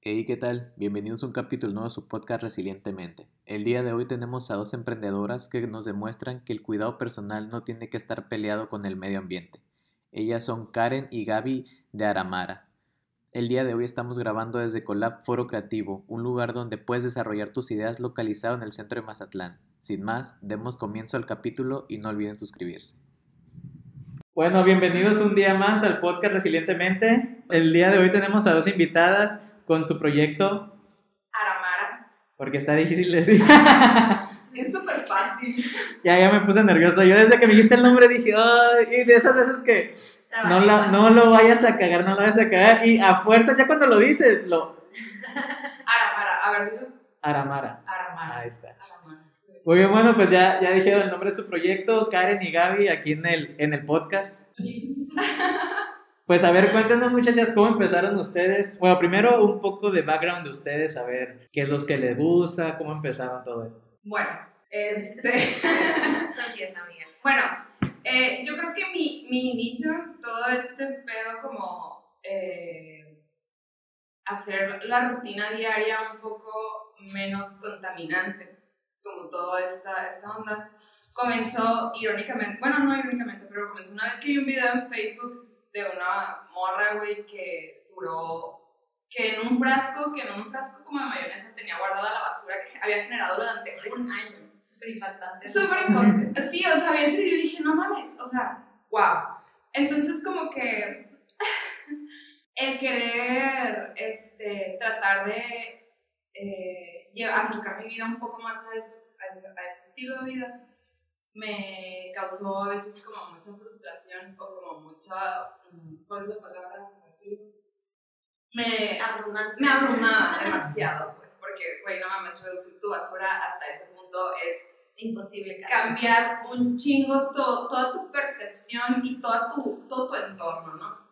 Hey, ¿qué tal? Bienvenidos a un capítulo nuevo de su podcast Resilientemente. El día de hoy tenemos a dos emprendedoras que nos demuestran que el cuidado personal no tiene que estar peleado con el medio ambiente. Ellas son Karen y Gaby de Aramara. El día de hoy estamos grabando desde Colab Foro Creativo, un lugar donde puedes desarrollar tus ideas localizado en el centro de Mazatlán. Sin más, demos comienzo al capítulo y no olviden suscribirse. Bueno, bienvenidos un día más al podcast Resilientemente. El día de hoy tenemos a dos invitadas con su proyecto, Aramara. porque está difícil decir. Es súper fácil. ya, ya me puse nervioso. Yo desde que me dijiste el nombre dije, ay, y de esas veces que no, la- no lo vayas a cagar, no lo vayas a cagar. Y a fuerza, ya cuando lo dices, lo... Aramara, a ver, dilo. Aramara. Aramara. Ahí está. Aramara. Muy bien, bueno, pues ya, ya dijeron el nombre de su proyecto, Karen y Gaby, aquí en el, en el podcast. Pues a ver, cuéntanos muchachas, ¿cómo empezaron ustedes? Bueno, primero un poco de background de ustedes, a ver qué es lo que les gusta, cómo empezaron todo esto. Bueno, este. Bueno, eh, yo creo que mi, mi inicio en todo este pedo, como eh, hacer la rutina diaria un poco menos contaminante, como toda esta, esta onda, comenzó irónicamente, bueno, no irónicamente, pero comenzó una vez que vi un video en Facebook de una morra, güey, que duró, que en un frasco, que en un frasco como de mayonesa tenía guardada la basura que había generado durante un año. Súper impactante. Súper importante. Sí, o sea, había serio, yo dije, no mames, o sea, wow. Entonces, como que el querer este, tratar de eh, acercar mi vida un poco más a ese, a ese, a ese estilo de vida me causó a veces como mucha frustración o como mucha, mm, ¿cuál es la palabra? ¿Cómo decirlo? Me Abrumante. me abrumaba demasiado, pues, porque, güey, no mames, reducir tu basura hasta ese punto es Imposible. cambiar un chingo to- toda tu percepción y toda tu, todo tu entorno, ¿no?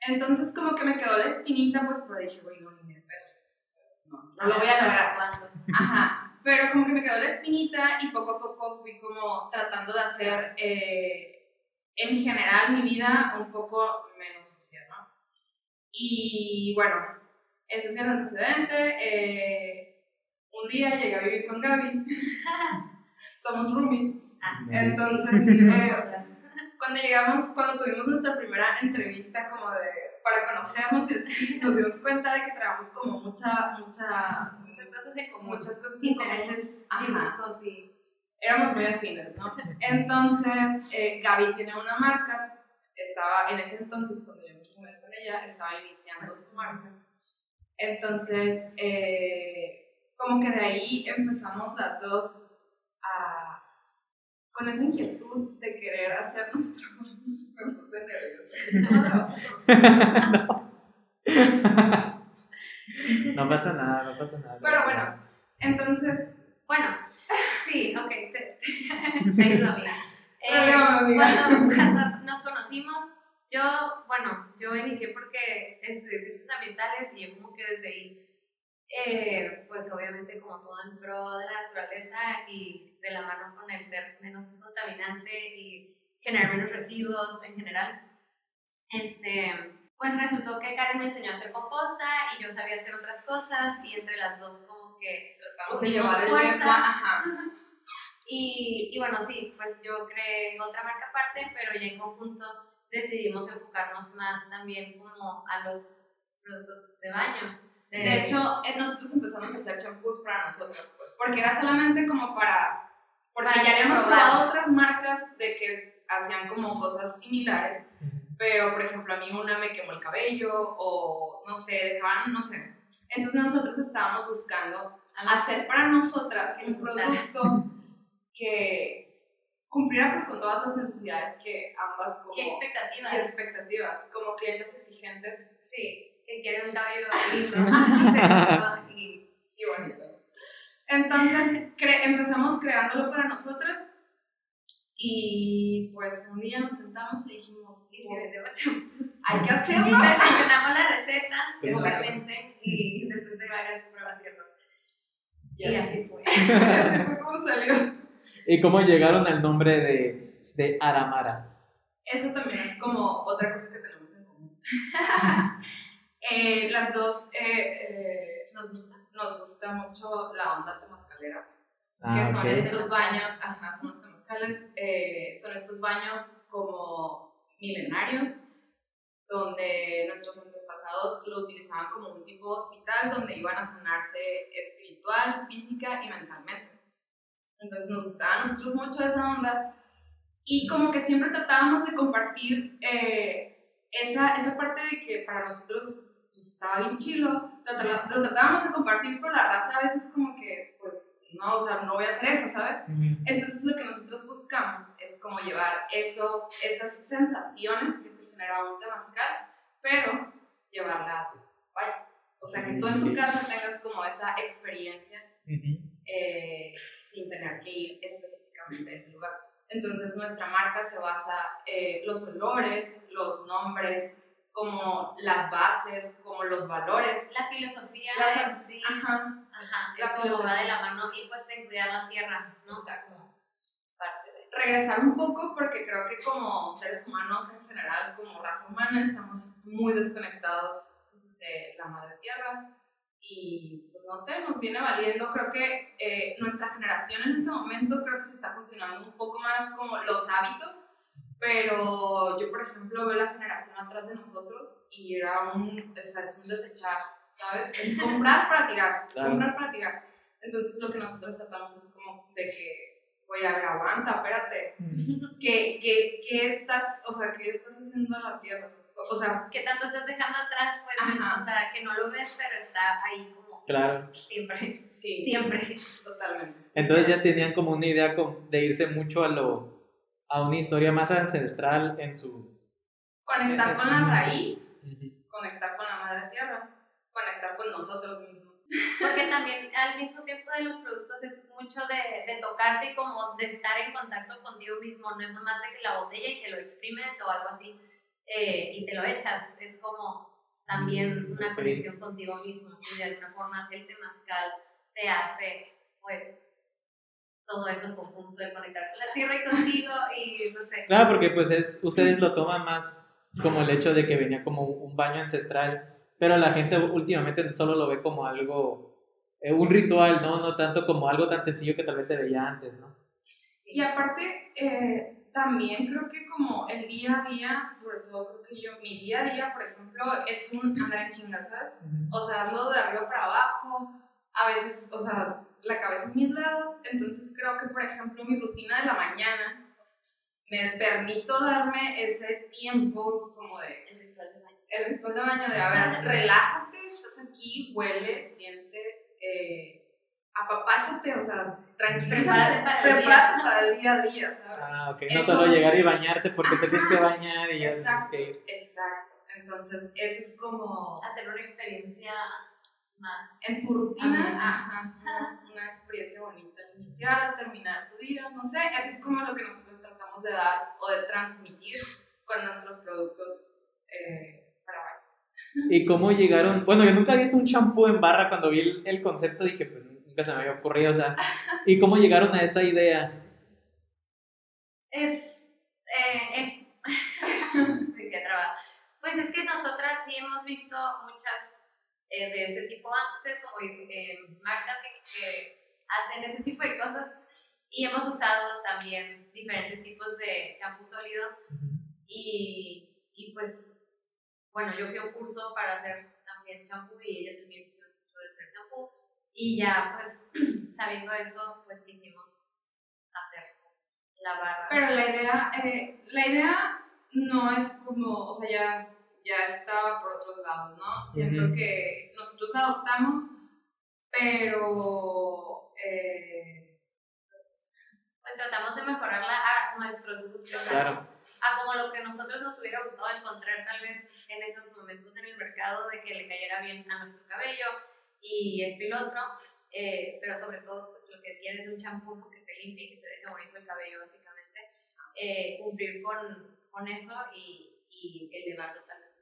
Entonces, como que me quedó la espinita, pues, pero dije, güey, no, ni de pedo, pues, no, no lo voy a lograr. Ajá, pero como que me quedó la espinita y poco a poco fui como tratando de hacer eh, en general mi vida un poco menos sucia, ¿no? Y bueno, ese es el antecedente. eh, un día llegué a vivir con Gaby. Somos roomies. Ah, Entonces, eh, cuando llegamos, cuando tuvimos nuestra primera entrevista como de, para conocernos y así, nos dimos cuenta de que traíamos como mucha, mucha, Muchas cosas en común. muchas cosas. Intereses y gustos y... éramos muy afines, ¿no? Entonces, eh, Gaby tiene una marca, estaba en ese entonces, cuando yo me mudé con ella, estaba iniciando su marca. Entonces, eh, como que de ahí empezamos las dos a, con esa inquietud de querer hacer nuestro... Me puse nerviosa. no pasa nada, no pasa nada. Pero bueno, entonces, Bueno, sí, ok. Te, ayudo, amiga. Eh. Cuando, cuando nos conocimos, yo, bueno, yo inicié porque estudié ciencias ambientales y yo como que desde ahí, eh, pues obviamente como todo en pro de la naturaleza y de la mano con el ser menos contaminante y generar menos residuos en general, este, pues resultó que Karen me enseñó a hacer composta y yo sabía hacer otras cosas y entre las dos como que tratamos de llevar el fuerzas. lengua, ajá. y, y bueno, sí, pues yo creé otra marca aparte, pero ya en conjunto decidimos enfocarnos más también como a los productos de baño. De hecho, eh, nosotros empezamos a hacer champús para nosotros, pues, porque era solamente como para, porque Para ya habíamos probado otras marcas de que hacían como cosas similares, pero por ejemplo a mí una me quemó el cabello o no sé, dejaban, no sé. Entonces nosotros estábamos buscando hacer para nosotras un producto que cumpliera pues con todas las necesidades que ambas como ¿Qué expectativas? y expectativas, como clientes exigentes Sí, que quieren un cabello lindo y sedoso y y bonito. Entonces cre- empezamos creándolo para nosotras y pues un día nos sentamos y dijimos, y si pues, hay que hacerlo. Perfeccionamos la receta, Pues, exactamente, y después de varias pruebas y errores. Y así fue. Así fue como salió. ¿Y cómo llegaron al nombre de, de Aramara? Eso también es como otra cosa que tenemos en común. Eh, las dos eh, eh, nos gusta. Nos gusta mucho la onda temascalera, Ah, que son estos baños, ajá, son los eh, son estos baños como milenarios, donde nuestros antepasados lo utilizaban como un tipo hospital donde iban a sanarse espiritual, física y mentalmente. Entonces nos gustaba a nosotros mucho esa onda y como que siempre tratábamos de compartir eh, esa, esa parte de que para nosotros pues, estaba bien chilo, lo tratábamos de compartir, pero la raza a veces como que pues no, o sea, no voy a hacer eso, ¿sabes? Entonces lo que nosotros buscamos es como llevar eso, esas sensaciones que te genera un temazcal, pero llevarla a tu baño. O sea, que tú en tu casa tengas como esa experiencia eh, sin tener que ir específicamente a ese lugar. Entonces nuestra marca se basa en los olores, los nombres, como las bases, como los valores. La filosofía Las- sí, Ajá. Ajá, la es como va de la mano y pues en cuidar la tierra, ¿no? Exacto. Parte de... regresar un poco porque creo que como seres humanos en general, como raza humana, estamos muy desconectados de la madre tierra y pues no sé, nos viene valiendo, creo que eh, nuestra generación en este momento creo que se está cuestionando un poco más como los hábitos, pero yo por ejemplo veo la generación atrás de nosotros y era un, o sea, es un desechar, ¿sabes? Es comprar para tirar, es Claro. comprar para tirar. Entonces lo que nosotros tratamos es como de que, oye, a ver, aguanta, espérate, ¿qué, qué, qué estás, o sea, qué estás haciendo a la tierra? Pues, O sea, Que tanto estás dejando atrás, pues, Ajá. o sea, que no lo ves, pero está ahí como Claro. siempre, sí, siempre. totalmente. Entonces ya tenían como una idea de irse mucho a lo a una historia más ancestral en su Conectar con la raíz, conectar con la madre tierra, conectar con nosotros mismos. Porque también al mismo tiempo de los productos es mucho de, de tocarte y como de estar en contacto contigo mismo, no es nomás de que la botella y te lo exprimes o algo así eh, y te lo echas, es como también Mm, una conexión contigo mismo y de alguna forma el temazcal te hace pues todo eso en conjunto de conectar con la tierra y contigo y no sé. Claro, porque pues es ustedes lo toman más como el hecho de que venía como un baño ancestral, pero la gente últimamente solo lo ve como algo eh, un ritual, ¿no? No tanto como algo tan sencillo que tal vez se veía antes, ¿no? Y aparte, eh, también creo que como el día a día, sobre todo creo que yo, mi día a día, por ejemplo, es un andar en chinga, ¿sabes? O sea, ando de arriba para abajo, a veces, o sea, la cabeza en mis lados, entonces creo que, por ejemplo, mi rutina de la mañana me permito darme ese tiempo como de El ritual de baño. de a ver, relájate, estás aquí, huele, siente, eh, apapáchate, o sea, tranquilízate, Prepárate para el prepárate para el día a día, ¿sabes? Ah, ok. No Eso solo es- llegar y bañarte porque te tienes que bañar y ya tienes Exacto, que ir. exacto. Entonces, eso es como Hacer una experiencia más en tu rutina, ajá, una, una experiencia bonita, al iniciar, al terminar tu día, no sé, eso es como lo que nosotros tratamos de dar o de transmitir con nuestros productos eh. ¿Y cómo llegaron? Bueno, yo nunca había visto un champú en barra. Cuando vi el, el concepto dije, pues nunca se me había ocurrido. O sea, ¿y cómo llegaron a esa idea? Es. Eh, quedé trabada. Pues es que nosotras sí hemos visto muchas eh, de ese tipo antes, como eh, marcas que, que hacen ese tipo de cosas. Y hemos usado también diferentes tipos de champú sólido. Y, y pues, bueno, yo fui a un curso para hacer también champú y ella también fue a un curso de hacer champú. Y ya, pues, sabiendo eso, pues quisimos hacer la barra. Pero la idea, eh, la idea no es como, o sea, ya, ya estaba por otros lados, ¿no? Siento que nosotros la adoptamos, pero eh, pues tratamos de mejorarla a nuestros gustos, Claro. A como lo que nosotros nos hubiera gustado encontrar tal vez en esos momentos en el mercado de que le cayera bien a nuestro cabello y esto y lo otro, eh, pero sobre todo pues lo que quieres de un champú que te limpie y que te deje bonito el cabello básicamente, eh, cumplir con, con eso y, y elevarlo tal vez.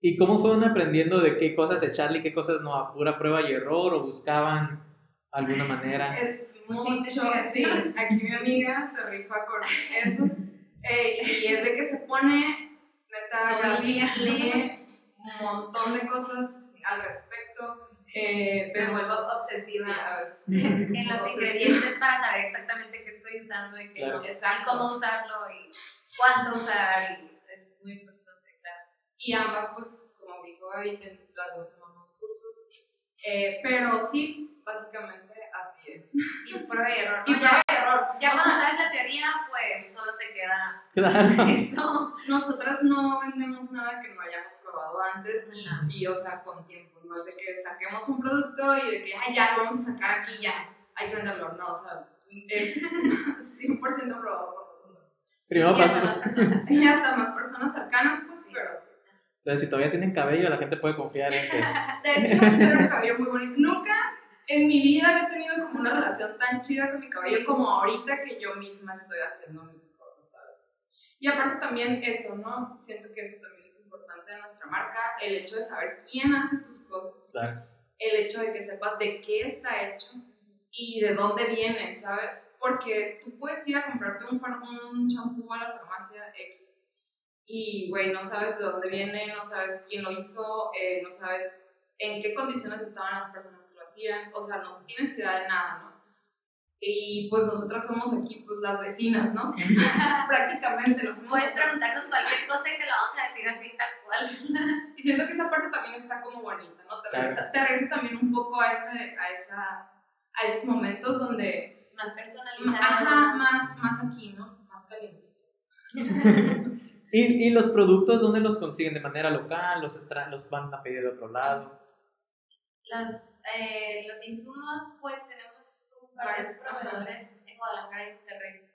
¿Y cómo fueron aprendiendo de qué cosas echarle y qué cosas no? ¿A pura prueba y error o buscaban alguna manera? es mucho, sí, aquí mi amiga se rifa con eso, eh, y es de que se pone, neta, Gaby lee un montón de cosas al respecto, Eh, Me vuelvo obsesiva Sí, a veces. en los Obsesiva. ingredientes para saber exactamente qué estoy usando y qué Claro. no, y cómo usarlo y cuánto usar y es muy importante, claro. Y ambas, pues, como dijo Gaby, las dos tomamos cursos. Eh, pero sí, básicamente así es. Y prueba y error. Y ¿no? prueba ya y error. ya cuando sea, sabes la teoría, pues solo te queda Claro. eso. nosotras no vendemos nada que no hayamos probado antes y, o sea, con tiempo. No es de que saquemos un producto y de que, ay, ya, lo vamos a sacar aquí, ya, hay que venderlo. No, o sea, es 100% probado por nosotros. Primero y hasta pasa. las personas. Sí, hasta más personas cercanas, pues, pero sí. Entonces, si todavía tienen cabello, la gente puede confiar en que. De hecho, tengo un cabello muy bonito. Nunca en mi vida había tenido como una relación tan chida con mi cabello como ahorita que yo misma estoy haciendo mis cosas, ¿sabes? Y aparte también eso, ¿no? Siento que eso también es importante de nuestra marca, el hecho de saber quién hace tus cosas, Claro. el hecho de que sepas de qué está hecho y de dónde viene, ¿sabes? Porque tú puedes ir a comprarte un un champú a la farmacia X y, güey, no sabes de dónde viene, no sabes quién lo hizo, eh, no sabes en qué condiciones estaban las personas hacían, o sea, no tienes idea de nada, ¿no? Y pues nosotras somos aquí, pues las vecinas, ¿no? Prácticamente nos Puedes preguntarnos cualquier cosa y te lo vamos a decir así tal cual. Y siento que esa parte también está como bonita, ¿no? Te, Claro. regresa, te regresa también un poco a, ese, a, esa, a esos momentos donde, Más personalizado. ajá, más, más aquí, ¿no? Más calientito. ¿Y, y los productos dónde los consiguen? ¿De manera local? ¿Los, los van a pedir de otro lado? Los, eh, los insumos, pues tenemos varios proveedores en Guadalajara y Monterrey.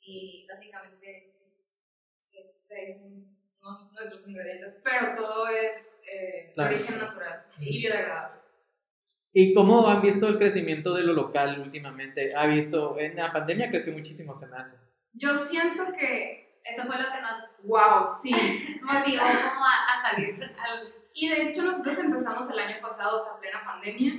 Y básicamente, sí. Sí, de ahí son nos- nuestros ingredientes, pero todo es eh, Claro. de origen natural y biodegradable. ¿Y cómo han visto el crecimiento de lo local últimamente? ¿Ha visto? En la pandemia creció muchísimo, se me hace. Yo siento que, Eso fue lo que nos wow, sí. motivó como a, a salir al... Y de hecho nosotros empezamos el año pasado, o sea, plena pandemia,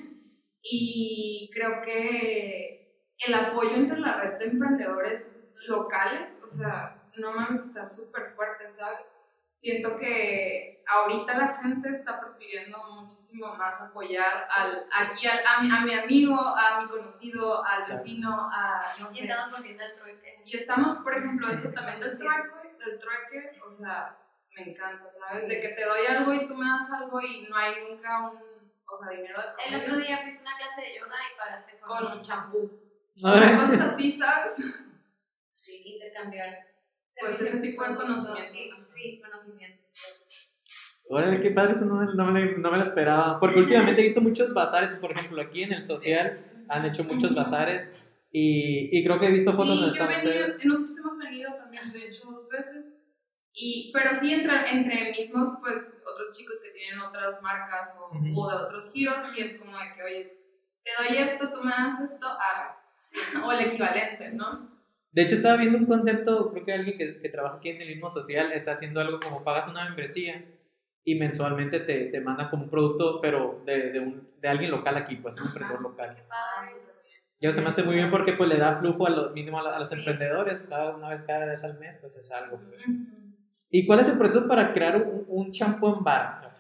y creo que el apoyo entre la red de emprendedores locales, o sea, no mames, está súper fuerte, ¿sabes? Siento que ahorita la gente está prefiriendo muchísimo más apoyar al, aquí al- a, mi, a mi amigo, a mi conocido, al vecino, a no Y sé. estamos volviendo al trueque. Y estamos, por ejemplo, también del trueque, del trueque, o sea, me encanta, ¿sabes? De que te doy algo y tú me das algo y no hay nunca un, o sea, dinero de El otro día fuiste una clase de yoga y pagaste con, con un champú. O sea, cosas así, ¿sabes? Sí, intercambiar. Pues ese tipo de con- conocimiento. Sí, conocimiento. Órale, qué padre, eso no, me- no, me, no me lo esperaba. Porque últimamente he visto muchos bazares, por ejemplo, aquí en el social han hecho muchos bazares y, y creo que he visto fotos Sí, donde están venido, ustedes. nosotros hemos venido también, de hecho, dos veces. Y, pero sí, entre, entre mismos, pues, otros chicos que tienen otras marcas o, o de otros giros, sí es como de que, oye, te doy esto, tú me das esto, ah, o el equivalente, ¿no? De hecho, estaba viendo un concepto, creo que alguien que, que trabaja aquí en el mismo social está haciendo algo como pagas una membresía y mensualmente te, te manda como un producto, pero de, de, un, de alguien local aquí, pues un emprendedor local. Qué Ah, padre. súper bien. Ya se me hace muy bien porque pues le da flujo a lo mínimo a, la- a los Sí. emprendedores, cada una vez, cada vez al mes, pues es algo. pues. ¿Y cuál es el proceso para crear un, un champú en barra?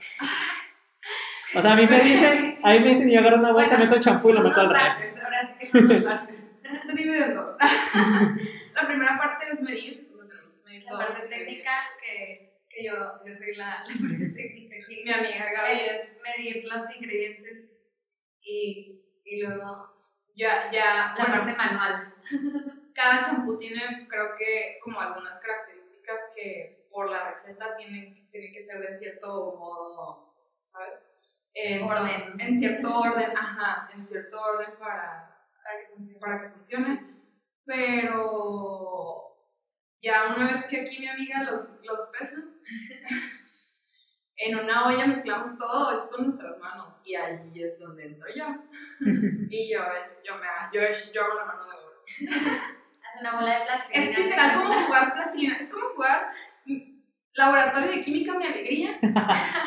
O sea, a mí me dicen, a mí me dicen, yo agarro una bolsa, Bueno, meto el champú y lo meto al refri. ahora sí que son dos partes. Se divide en dos. la primera parte es medir, o sea, tenemos que medir La todos parte los técnica, que, que yo, yo soy la, la parte técnica aquí. Mi amiga Gaby es, es medir los ingredientes y, y luego ya, ya, la bueno, parte manual. cada champú tiene, creo que, como algunas características que por la receta tienen, tiene que ser de cierto modo, ¿sabes? En, Orden. En cierto orden, ajá, en cierto orden para, Para que funcione. para que funcione. Pero ya una vez que aquí mi amiga los, los pesa, en una olla mezclamos todo esto con nuestras manos y ahí es donde entro yo. y yo, yo, me, yo, yo hago la mano de oro. Hace una bola de plástico. Es literal como jugar plastilina, es como jugar laboratorio de química mi alegría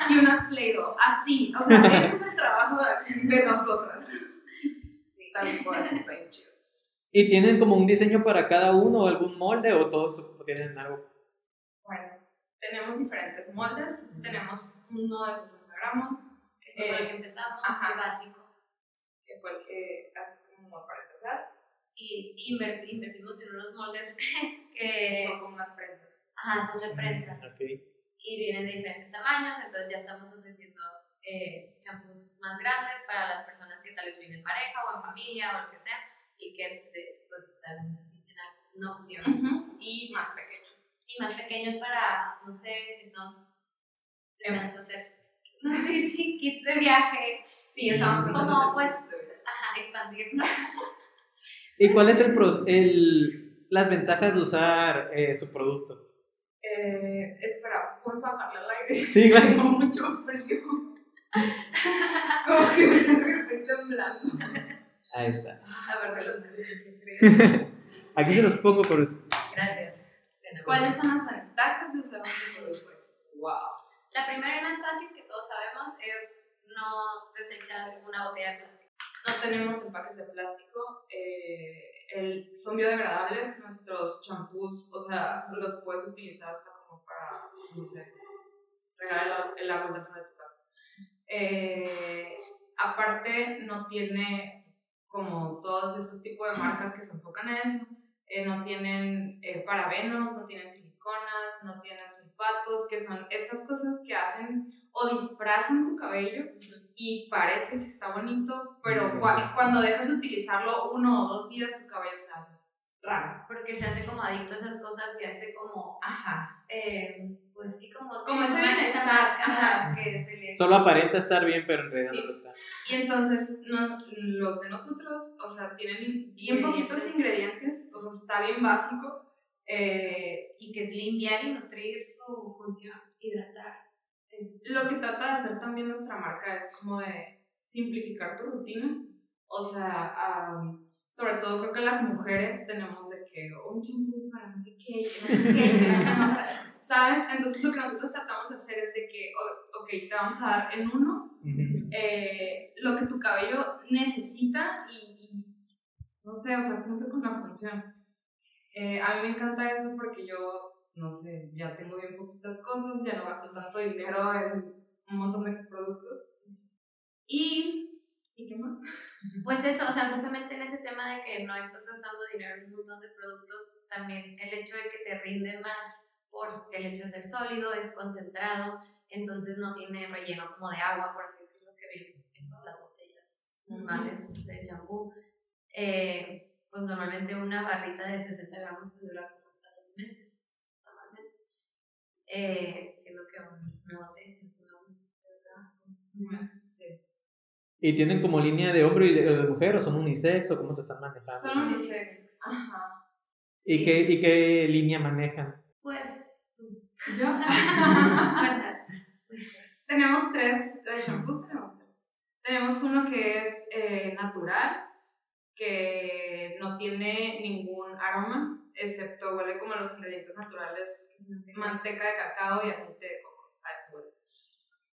y unas Play-Doh, así, o sea, ese es el trabajo de, de nosotras. Sí. Tal cual, está bien chido. ¿Y tienen como un diseño para cada uno o algún molde o todos tienen algo? Bueno, tenemos diferentes moldes, tenemos uno de 60 gramos, que fue con el Eh, que empezamos, ajá. el básico. que fue el que así como para empezar, Y inver- invertimos en unos moldes que son como unas prensas. Ajá, son de prensa Ok. y vienen de diferentes tamaños, entonces ya estamos ofreciendo eh, champús más grandes para las personas que tal vez viven en pareja o en familia o lo que sea y que pues tal vez necesiten una opción. Y más pequeños. Y más pequeños para, no sé, estamos pensando hacer, no sé si kits de viaje, Sí, estamos pensando Como, pues, ajá, expandirnos. ¿Y cuál es el, pros- el las ventajas de usar eh, su producto? Eh, espera, ¿puedes bajarle al aire? Sí, claro. Tengo mucho frío. Como que me siento que estoy temblando. Ahí está. A ver, de los nervios. Aquí se los pongo por... Gracias. ¿Cuáles son las ventajas de usar? Pues, wow. La primera y más fácil que todos sabemos es no desechas una botella de plástico. No tenemos empaques de plástico. eh, el, son biodegradables. Nuestros champús, o sea, los puedes utilizar hasta como para, no sé, regar el, el árbol de fuera de tu casa. Eh, aparte, no tiene como todos este tipo de marcas que se enfocan en eso. eh, no tienen eh, parabenos, no tienen siliconas, no tienen sulfatos, que son estas cosas que hacen o disfrazan tu cabello y parece que está bonito, pero cuando dejas de utilizarlo uno o dos días, tu cabello se hace raro. Porque se hace como adicto a esas cosas y hace como, Ajá. eh, pues sí, como... Como ese esa bienestar, ajá. que se le... Solo aparenta estar bien, pero en realidad Sí. no lo está. Y entonces no- los de nosotros, o sea, tienen bien poquitos ingredientes, o sea, está bien básico. eh, Y que es limpiar y nutrir su función, hidratar. Lo que trata de hacer también nuestra marca es como de simplificar tu rutina. O sea, sobre todo creo que las mujeres tenemos de que un champú para no sé qué, no sé qué, que para- ¿Sabes? Entonces lo que nosotros tratamos de hacer es de que, ok, te vamos a dar en uno eh, lo que tu cabello necesita y, y, no sé, o sea, cumple con la función. Eh, a mí me encanta eso porque yo, no sé, ya tengo bien poquitas cosas, ya no gasto tanto dinero en un montón de productos. Y, ¿y qué más? Pues eso, o sea, justamente en ese tema de que no estás gastando dinero en un montón de productos, también el hecho de que te rinde más por el hecho de ser sólido, es concentrado, entonces no tiene relleno como de agua, por así decirlo, que viene en todas las botellas normales de champú. Eh, pues normalmente una barrita de 60 gramos te dura como hasta dos meses. Eh, siendo que un- una botella de champú no te dura un mes. Sí. ¿Y tienen como línea de hombre y de, de mujer o son unisex o cómo se están manejando? Son unisex. Ajá. ¿Y, Sí. qué, ¿Y qué línea manejan? Pues tú. ¿Yo? Tenemos tres, de shampoos tenemos tres. Tenemos uno que es eh, natural, que no tiene ningún aroma, excepto huele como los ingredientes naturales, manteca de cacao y aceite de coco, a eso huele.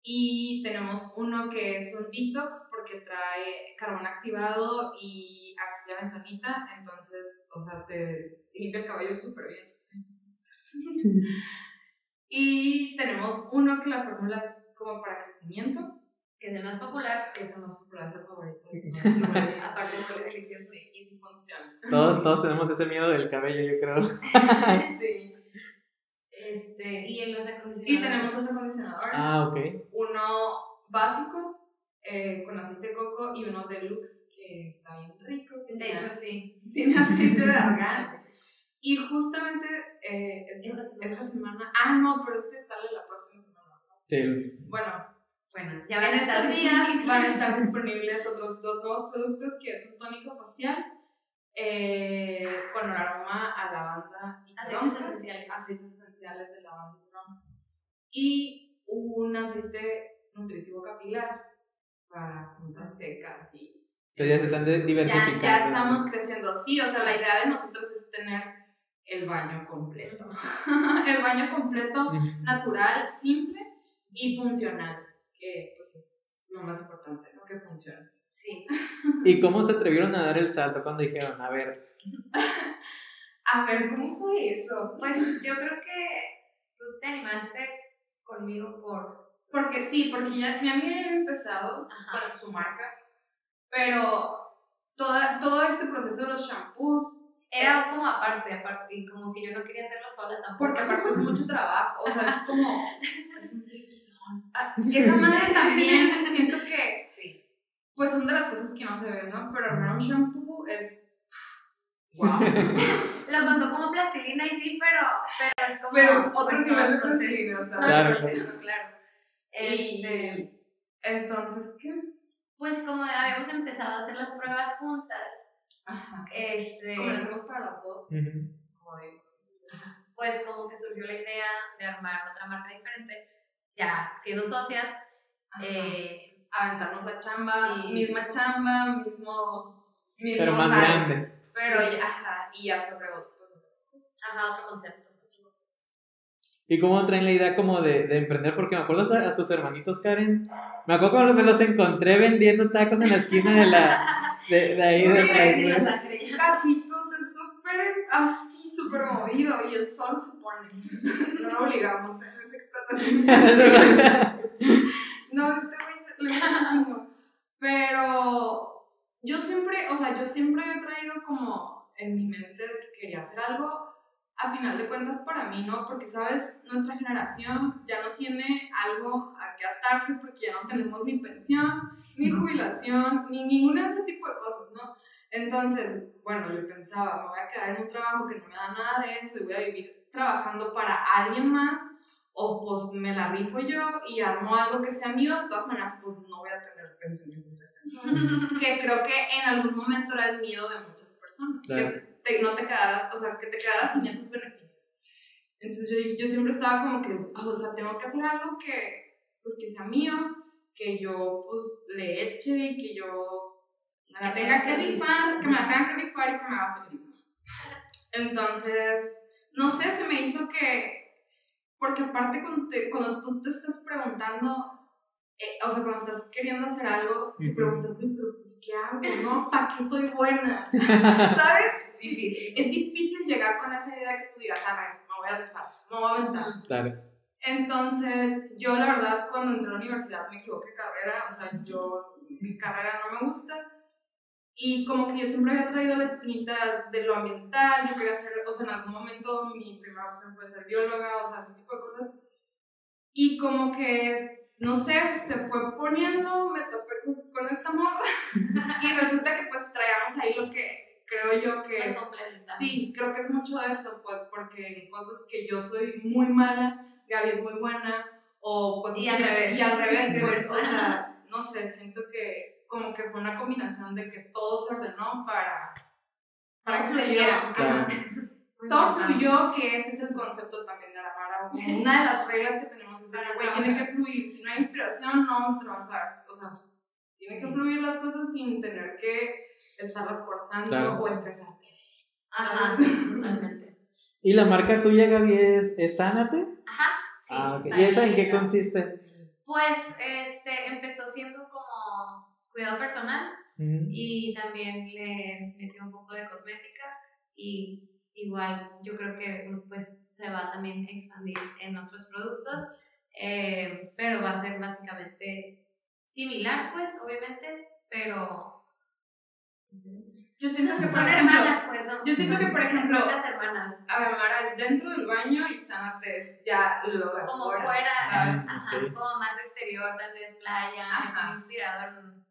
Y tenemos uno que es un detox porque trae carbón activado y arcilla bentonita, entonces, o sea, te limpia el cabello súper bien. Y tenemos uno que la fórmula es como para crecimiento, Que es el más popular. que es el más popular, es el favorito. Aparte huele delicioso. Sí funciona. Todos, todos tenemos ese miedo del cabello, yo creo. Sí. Este, y en los acondicionadores. Y tenemos dos acondicionadores. Ah, ok. Uno básico eh, con aceite de coco y uno deluxe que está bien rico. De hecho, sí. tiene aceite de argán. Y justamente eh, esta, Esta semana. esta semana. Ah, no, pero este sale la próxima semana. Sí. Bueno, Bueno, ya en van a estar estos días disponibles. van a estar disponibles otros dos nuevos productos que es un tónico facial eh, con aroma a lavanda y Aceites toronja, esenciales. aceites esenciales de lavanda y toronja. y un aceite nutritivo capilar para puntas secas y Entonces ya se están de- ya, diversificando. ya estamos creciendo sí o sea la idea de nosotros es tener el baño completo el baño completo natural, simple y funcional, que pues es lo más importante, ¿no? Que funcione. Sí. ¿Y cómo se atrevieron a dar el salto cuando dijeron, a ver, A ver, ¿cómo fue eso? Pues yo creo que tú te animaste conmigo por Porque sí, porque ya, mi amiga ya había empezado Ajá. con su marca, pero toda, todo este proceso de los shampoos, Era como aparte, aparte, y como que yo no quería hacerlo sola tampoco. porque aparte es mucho trabajo, o sea, es como, es un tripsón. Ah, Esa madre también, siento que. Pues son de las cosas que no se ven, ¿no? Pero armar un shampoo es, wow. Lo contó como plastilina y sí, pero, pero es como. Pero es pues, otro todo nivel el de proceso, plastilina, o sea. Claro, proceso, claro. Este, Y entonces, ¿qué? pues como habíamos empezado a hacer las pruebas juntas, Ajá. este, Como lo hacemos para las dos. Ujú. como digo. pues como que surgió la idea de armar otra marca diferente, ya siendo socias, eh, aventarnos la chamba, Y- misma chamba, mismo, mismo Pero más grande. Pero ya, ajá, y ya sobre pues, otras cosas. ajá, otro concepto. ¿Y cómo traen la idea como de, de emprender? Porque me acuerdo a, a tus hermanitos, Karen. Me acuerdo cuando me los encontré vendiendo tacos en la esquina de la. De, de ahí de la sí. Carlitos es súper así, súper movido y el sol se pone. No lo obligamos, ¿eh? es explotación. No, este le gusta un chingo. Pero yo siempre, o sea, yo siempre he traído como en mi mente que quería hacer algo, a final de cuentas para mí, ¿no? Porque, ¿sabes? Nuestra generación ya no tiene algo a que atarse porque ya no tenemos ni pensión, ni jubilación, ni ninguna de ese tipo de cosas, ¿no? Entonces, bueno, yo pensaba, me voy a quedar en un trabajo que no me da nada de eso y voy a vivir trabajando para alguien más o pues me la rifo yo y armo algo que sea mío, de todas maneras pues no voy a tener jubilación. que creo que en algún momento era el miedo de muchas personas, Claro. que te- no te quedaras, o sea, que te quedaras sin esos beneficios. Entonces yo, yo siempre estaba como que, "Ah, o sea, tengo que hacer algo que, pues, que sea mío, que yo pues le eche y que yo me la tenga que rifar, que me la tenga que rifar y que me haga feliz. Entonces, no sé, se me hizo que, porque aparte cuando, te- cuando tú te estás preguntando, eh, o sea, cuando estás queriendo hacer algo, te preguntas, "Uy, pero pues, ¿qué hago? ¿No? ¿Para qué soy buena? ¿Sabes? Difícil. Es difícil llegar con esa idea que tú digas, ah, me voy a rifar, me voy a aventar. Claro. Entonces, yo la verdad, cuando entré a la universidad me equivoqué de carrera, o sea, yo, mi carrera no me gusta. Y como que yo siempre había traído la espinita de lo ambiental, yo quería ser, o sea, en algún momento mi primera opción fue ser bióloga, o sea, ese tipo de cosas. Y como que, no sé, se fue poniendo, me topé con, esta morra. y resulta que pues traíamos ahí lo que creo yo que es. Sí, creo que es mucho de eso, pues, porque en cosas que yo soy muy mala, Gaby es muy buena, o cosas Y al que- revés. Y al revés, pues. o sea, no sé, siento que como que fue una combinación de que todo se ordenó para, para que se diera. Claro. Todo fluyó, que ese es el concepto también de la como Una de las reglas que tenemos es que, güey, tiene que fluir. Si no hay inspiración, no vamos a trabajar. O sea, tiene que fluir las cosas sin tener que estarlas forzando Claro. o estresarte. Ajá, totalmente. ¿Y la marca tuya, Gaby, es, es Sánate? Ajá, sí. ah, ok. está ¿Y esa en qué consiste? Pues como cuidado personal Ujú. y también le metí un poco de cosmética y igual yo creo que pues se va también a expandir en otros productos, eh, pero va a ser básicamente similar pues obviamente, pero Yo siento que, por ejemplo, hermanas pues son, yo siento que, por ejemplo, hermanas, Aramara es dentro del baño y Sanate es ya lo de como fuera, ¿sabes? ajá, Ok. como más exterior, tal vez playa, Ajá. es muy inspirado en,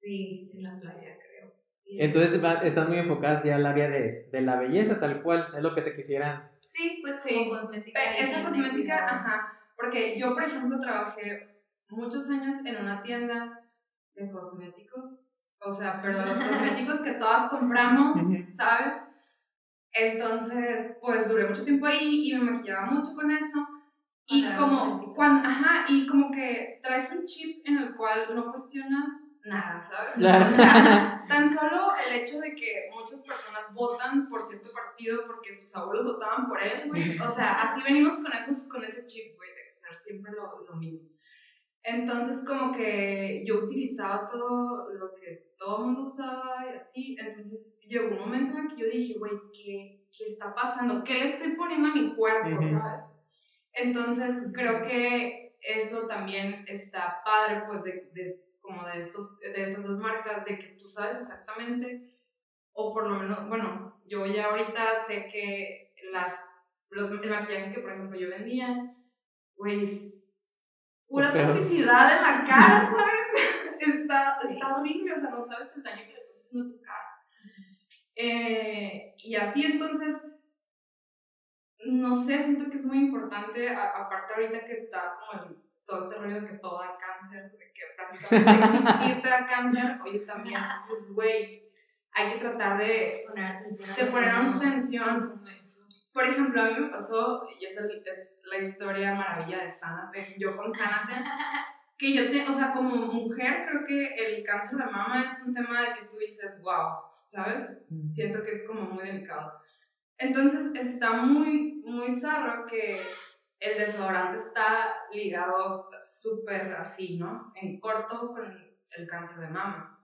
sí, en la playa creo. Y- Entonces va- están muy enfocadas ya al área de, de la belleza, tal cual, es lo que se quisieran. Sí, pues Sí. como cosmética. Y esa cosmética, ajá, porque yo, por ejemplo, trabajé muchos años en una tienda de cosméticos, o sea, pero los cosméticos que todas compramos. ¿sabes? Entonces, pues duré mucho tiempo ahí y me maquillaba mucho con eso. Y como, cuando, ajá, y como que traes un chip en el cual no cuestionas nada, ¿sabes? Claro. O sea, tan solo el hecho de que muchas personas votan por cierto partido porque sus abuelos votaban por él, güey. O sea, así venimos con, esos, con ese chip, güey, de ser siempre lo, lo mismo. Entonces, como que yo utilizaba todo lo que todo el mundo usaba y así. Entonces, llegó un momento en el que yo dije, güey, ¿qué, ¿qué está pasando? ¿Qué le estoy poniendo a mi cuerpo, Ujú. sabes? Entonces, creo que eso también está padre, pues, de, de, como de, estos, de estas dos marcas, de que tú sabes exactamente, o por lo menos, bueno, yo ya ahorita sé que las, los, el maquillaje que, por ejemplo, yo vendía, güey, es pura toxicidad en la cara, ¿sabes? está, está horrible, o sea, no sabes el daño que le estás haciendo a tu cara. Eh, y así entonces, no sé, siento que es muy importante, aparte ahorita que está como el, todo este rollo de que todo da cáncer, de que prácticamente existir te da cáncer, oye también, pues güey, hay que tratar de poner atención. De poner atención. Por ejemplo, a mí me pasó, y esa es la historia maravilla de Sánate, yo con Sánate, que yo, te, o sea, como mujer, creo que el cáncer de mama es un tema de que tú dices, wow, ¿sabes? Siento que es como muy delicado. Entonces está muy, muy zarro que el desodorante está ligado súper así, ¿no? En corto con el cáncer de mama.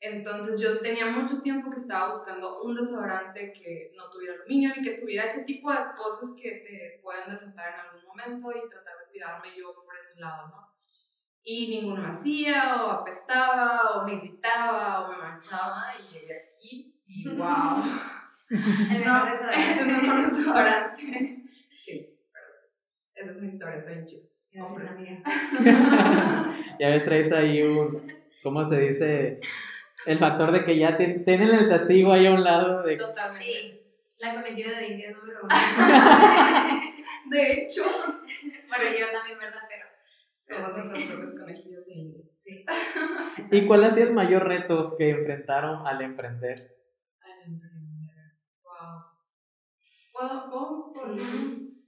Entonces yo tenía mucho tiempo que estaba buscando un desodorante que no tuviera aluminio ni que tuviera ese tipo de cosas que te pueden desatar en algún momento y tratar de cuidarme yo por ese lado, ¿no? Y ninguno me hacía, o apestaba, o me irritaba, o me manchaba, y llegué aquí y wow. el mejor desodorante. El mejor desodorante. Sí, pero esa es mi historia, está bien chido. Gracias, amiga. ya ves, traes ahí un, ¿cómo se dice? El factor de que ya tienen el testigo ahí a un lado. De... Totalmente. Sí, la conejilla de India número uno. de hecho. Bueno, yo también, ¿verdad? Pero somos nuestros propios conejillos de India. Sí. ¿Y cuál ha sido el mayor reto que enfrentaron al emprender? Al emprender. Wow. ¿Puedo, puedo, puedo sí.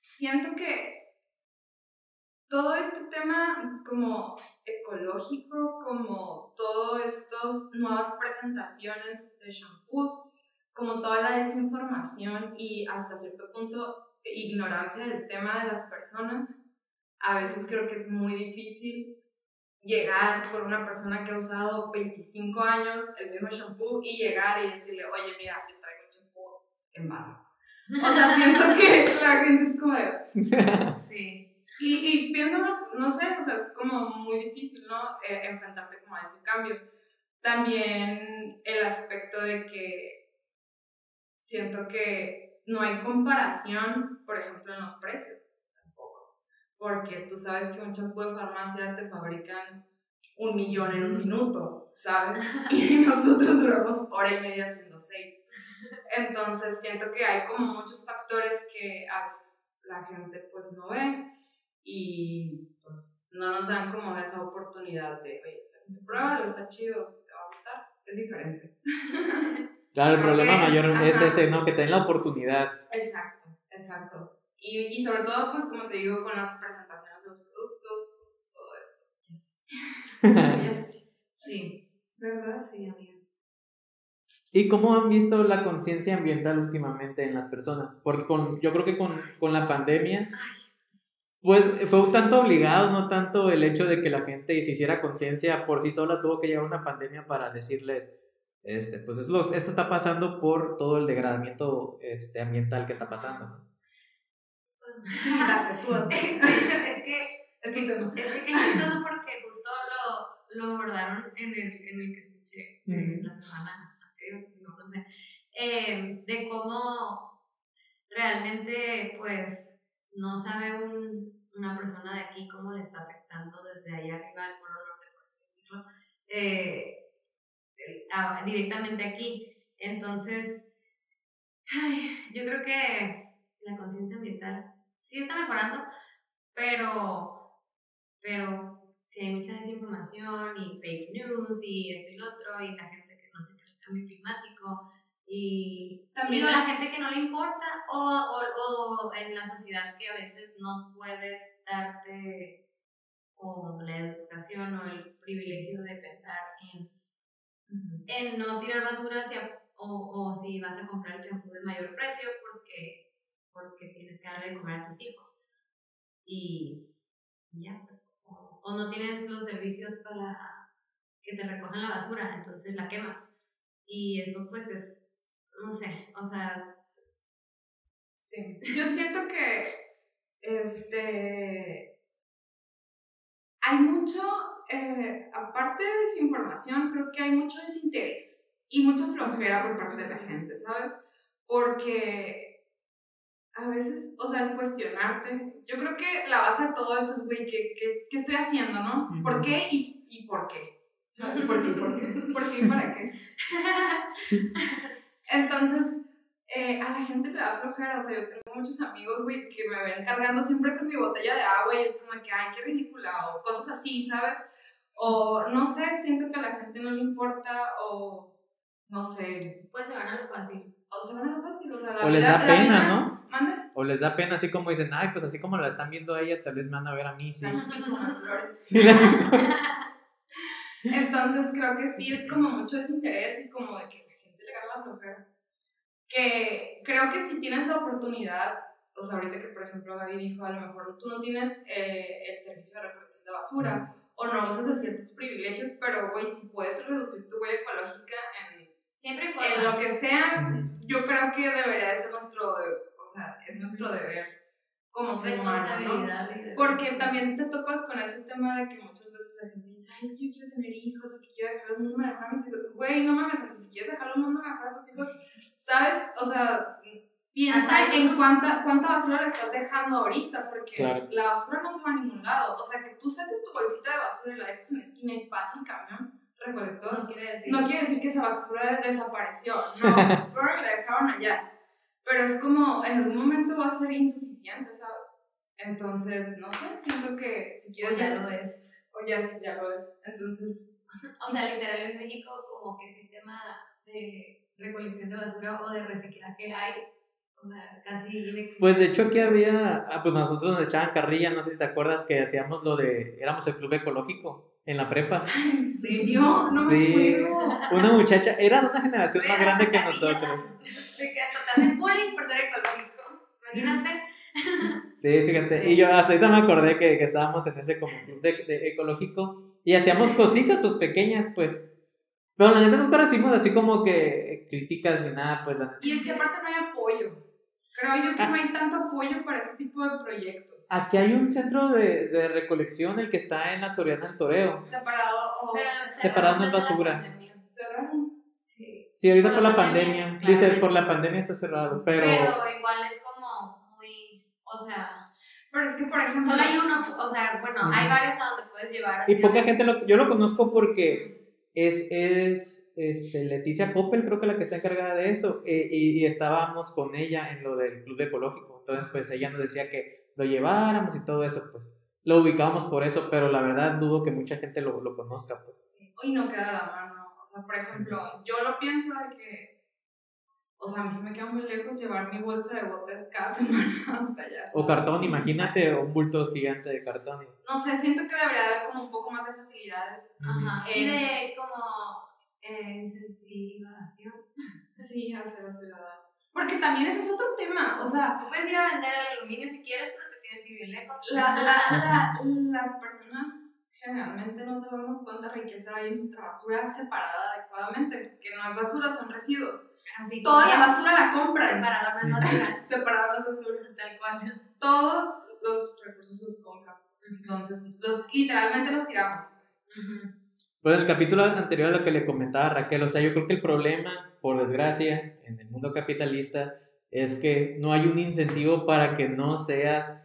Siento que todo este tema como ecológico, como todas estas nuevas presentaciones de shampoos, como toda la desinformación y hasta cierto punto ignorancia del tema de las personas, a veces creo que es muy difícil llegar con una persona que ha usado 25 años el mismo shampoo y llegar y decirle, oye, mira, yo traigo shampoo en barro. O sea, siento que la gente es como... sí. Y, y pienso, no sé, o sea, es como muy difícil, ¿no? Eh, enfrentarte como a ese cambio. También el aspecto de que siento que no hay comparación, por ejemplo, en los precios, tampoco. Porque tú sabes que un champú de farmacia te fabrican un millón en un minuto, ¿sabes? Y nosotros duramos hora y media haciendo seis. Entonces siento que hay como muchos factores que a veces la gente pues no ve y pues no nos dan como esa oportunidad de, oye, ¿sabes? pruébalo, está chido, te va a gustar, es diferente. Claro, el problema mayor es ese, ¿no? Que te den la oportunidad. Exacto, exacto. Y, y sobre todo, pues como te digo, con las presentaciones de los productos, todo esto. sí, ¿verdad? Sí, amiga. ¿Y cómo han visto la conciencia ambiental últimamente en las personas? Porque con, yo creo que con, con la pandemia... Pues fue un tanto obligado, no tanto el hecho de que la gente se hiciera conciencia por sí sola, tuvo que llegar una pandemia para decirles, este, pues es lo, esto está pasando por todo el degradamiento este, ambiental que está pasando. Sí, tú. De hecho, es que, es que, es que es chistoso porque justo lo, lo abordaron en el, en el que escuché la semana, no, no sé, eh, de cómo realmente, pues, no sabe un, una persona de aquí cómo le está afectando desde allá arriba al polo norte, por así decirlo, eh, directamente aquí. Entonces, yo creo que la conciencia ambiental sí está mejorando, pero, pero si hay mucha desinformación y fake news y esto y lo otro, y la gente que no se cree el cambio climático, y también la gente que no le importa o, o, o, en la sociedad que a veces no puedes darte o la educación o el privilegio de pensar en, en no tirar basura hacia, o, o si vas a comprar el champú de mayor precio porque, porque tienes que darle de comer a tus hijos. Y ya, pues, o, o no tienes los servicios para que te recojan la basura, entonces la quemas. Y eso pues es no sé, o sea... Sí, yo siento que, este, hay mucho, eh, aparte de desinformación, creo que hay mucho desinterés y mucha flojera por parte de la gente, ¿sabes? Porque a veces, o sea, el cuestionarte, yo creo que la base de todo esto es, güey, ¿qué, qué, qué estoy haciendo, no? ¿Por qué y, y por qué? ¿Sabes? ¿Por qué y por qué? ¿Por qué y para qué? Entonces, eh, a la gente le da flojera, o sea, yo tengo muchos amigos, güey, que me ven cargando siempre con mi botella de agua y es como que, ay, qué ridícula, o cosas así, ¿sabes? O no sé, siento que a la gente no le importa, o no sé. Pues se van a lo fácil. O se van a lo fácil, o sea, la O les vida- da pena, vida- ¿no? ¿Mande? O les da pena así como dicen, ay, pues así como la están viendo a ella, tal vez me van a ver a mí, sí. Así como flores. Entonces creo que sí es como mucho desinterés y como de que la flojera. Que creo que si tienes la oportunidad, o sea, ahorita que por ejemplo Gaby dijo, a lo mejor tú no tienes eh, el servicio de recolección de basura o no usas de ciertos privilegios, pero güey, si puedes reducir tu huella ecológica en, Siempre en lo que sea, yo creo que debería de ser nuestro, o sea, es nuestro deber como ser humano, ¿no? Porque también te topas con ese tema de que muchas veces la gente dice, ay, es que yo quiero tener hijos, y que quiero dejar el mundo mejor a mis hijos. Güey, no mames, entonces si quieres dejar el mundo mejor a tus hijos, ¿sabes? O sea, piensa en cuánta, cuánta basura le estás dejando ahorita, porque Claro. la basura no se va a ningún lado. O sea, que tú saques tu bolsita de basura y la dejes en la esquina y pasa el camión recolector. No quiere decir. No quiere decir que esa basura desapareció, no, pero la dejaron allá. Pero es como, en algún momento va a ser insuficiente, ¿sabes? Entonces, no sé, siento que si O quieres... ya lo es. Ya, sí, ya lo es. Entonces, O sea, literal en México como que sistema de recolección de basura o de reciclaje hay o sea, casi. Pues de hecho aquí había, ah, pues nosotros nos echaban carrilla, no sé si te acuerdas que hacíamos lo de, éramos el club ecológico en la prepa. ¿en serio? No Sí. me acuerdo. Una muchacha, era de una generación más grande que nosotros. De que hasta te hacen bullying por ser ecológico. Imagínate. Sí, fíjate. Y yo hasta ahorita me acordé que, que estábamos en ese como club de, de ecológico y hacíamos cositas pues pequeñas pues. Pero la neta nunca recibimos así como que críticas ni nada, pues la. Y es que aparte no hay apoyo. Creo yo que Ah. no hay tanto apoyo para ese tipo de proyectos. Aquí hay un centro de, de recolección, el que está en la Soriana del Toreo. Separado o Pero Separado no es basura. cerraron. Sí. Sí, ahorita Por por la pandemia. pandemia, Dice, por la pandemia está cerrado, pero... Pero igual es como. O sea, Pero es que, por ejemplo, solo hay uno. O sea, bueno, hay varios a donde puedes llevar. Y poca gente lo... Yo lo conozco porque es, es este, Leticia Coppel, creo que la que está encargada de eso, eh, y, y estábamos con ella en lo del club ecológico. Entonces, pues ella nos decía que lo lleváramos y todo eso, pues lo ubicábamos por eso, pero la verdad dudo que mucha gente lo, lo conozca, pues. y no queda a la mano. O sea, por ejemplo, yo lo pienso de que, o sea, a mí se me queda muy lejos llevar mi bolsa de botes cada semana hasta allá. O cartón, imagínate un bulto gigante de cartón. No sé, siento que debería haber como un poco más de facilidades. Ajá. Eh, Y de como. Eh, incentivación. Sí, hacia los ciudadanos. Porque también ese es otro tema. O sea, Tú puedes ir a vender aluminio si quieres, pero te tienes que ir bien lejos. la, la, la, las personas generalmente no sabemos cuánta riqueza hay en nuestra basura separada adecuadamente. Que no es basura, son residuos. Así Toda la basura la compran. Separada no es basura. Separada no es basura. Tal cual. Todos los recursos los compran. Entonces, los, literalmente los tiramos. Pues en el capítulo anterior a lo que le comentaba Raquel, o sea, yo creo que el problema, por desgracia, en el mundo capitalista, es que no hay un incentivo para que no seas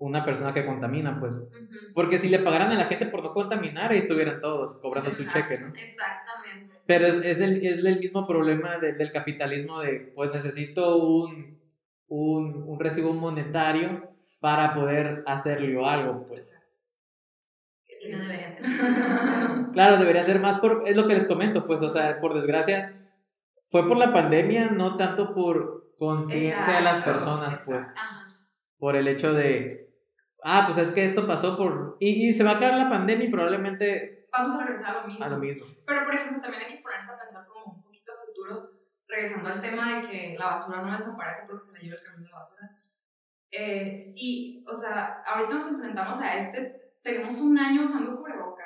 una persona que contamina, pues. Porque si le pagaran a la gente por no contaminar, ahí estuvieran todos cobrando su cheque, ¿no? Exactamente. Pero es, es, el, es el mismo problema de- del capitalismo de, pues necesito un, un, un recibo monetario para poder hacerle algo, pues. Y no debería ser. Claro, debería ser más por, es lo que les comento, pues, o sea, por desgracia, fue por la pandemia, no tanto por conciencia de las personas, exacto. pues, Ajá. por el hecho de, ah, pues es que esto pasó por, y, y se va a acabar la pandemia y probablemente Vamos a regresar a lo mismo. a lo mismo. Pero, por ejemplo, también hay que ponerse a pensar como un poquito a futuro, regresando al tema de que la basura no desaparece porque se la lleva el camión de basura. Eh, sí, o sea, ahorita nos enfrentamos a este, tenemos un año usando cubreboca.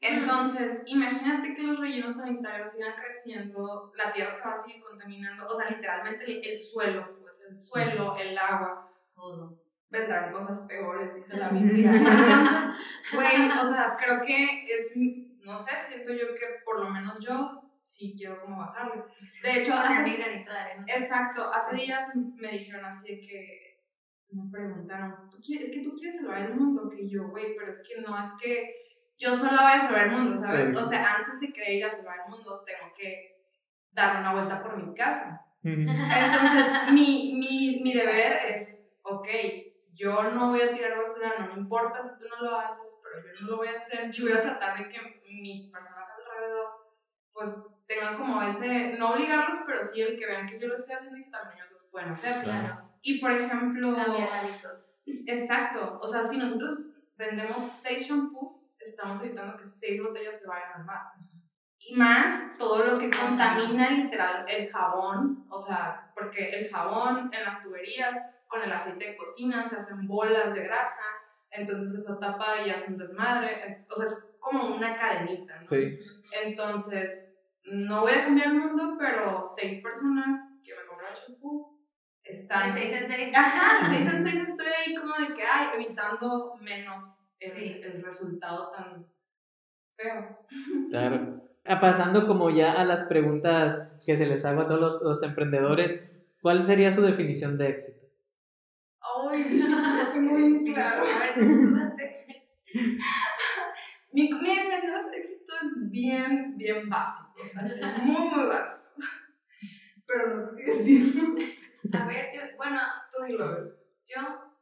Entonces, imagínate que los rellenos sanitarios sigan creciendo, la tierra se va a seguir contaminando, o sea, literalmente el, el suelo, pues el suelo, el agua. Todo. Vendrán cosas peores, dice la Biblia. Entonces, güey, o sea, creo que es, no sé, siento yo que por lo menos yo sí quiero como bajarle. De hecho, hace, mi granito de arena. exacto, hace días me dijeron así que me preguntaron, ¿Tú quieres, es que tú quieres salvar el mundo, que yo, güey, pero es que no, es que yo solo voy a salvar el mundo, ¿sabes? O sea, antes de querer ir a salvar el mundo, tengo que dar una vuelta por mi casa. Entonces, mi, mi, mi deber es, ok, yo no voy a tirar basura, no me importa si tú no lo haces, pero yo no lo voy a hacer y voy a tratar de que mis personas alrededor, pues tengan como ese, no obligarlos, pero sí el que vean que yo lo estoy haciendo y que también ellos los pueden hacer. Claro. Y por ejemplo, Cambiar hábitos. exacto, o sea, si nosotros vendemos seis shampoos, estamos evitando que seis botellas se vayan al mar. Y más todo lo que contamina literal el jabón, o sea, porque el jabón en las tuberías con el aceite de cocina se hacen bolas de grasa, entonces eso tapa y hace un desmadre, o sea, es como una cadenita, ¿no? Sí. Entonces, no voy a cambiar el mundo, pero seis personas que me compraron shampoo están... De seis en seis. Ajá, de seis en seis estoy ahí como de que, ay, evitando menos el, Sí. el resultado tan feo. Claro. Ah, Pasando como ya a las preguntas que se les hago a todos los, los emprendedores, ¿cuál sería su definición de éxito? Ay, lo tengo bien claro. Mi, mi definición de éxito es bien, bien básico, así, muy, muy básico. Pero no sé si decirlo. A ver, yo, bueno, Tú dilo. yo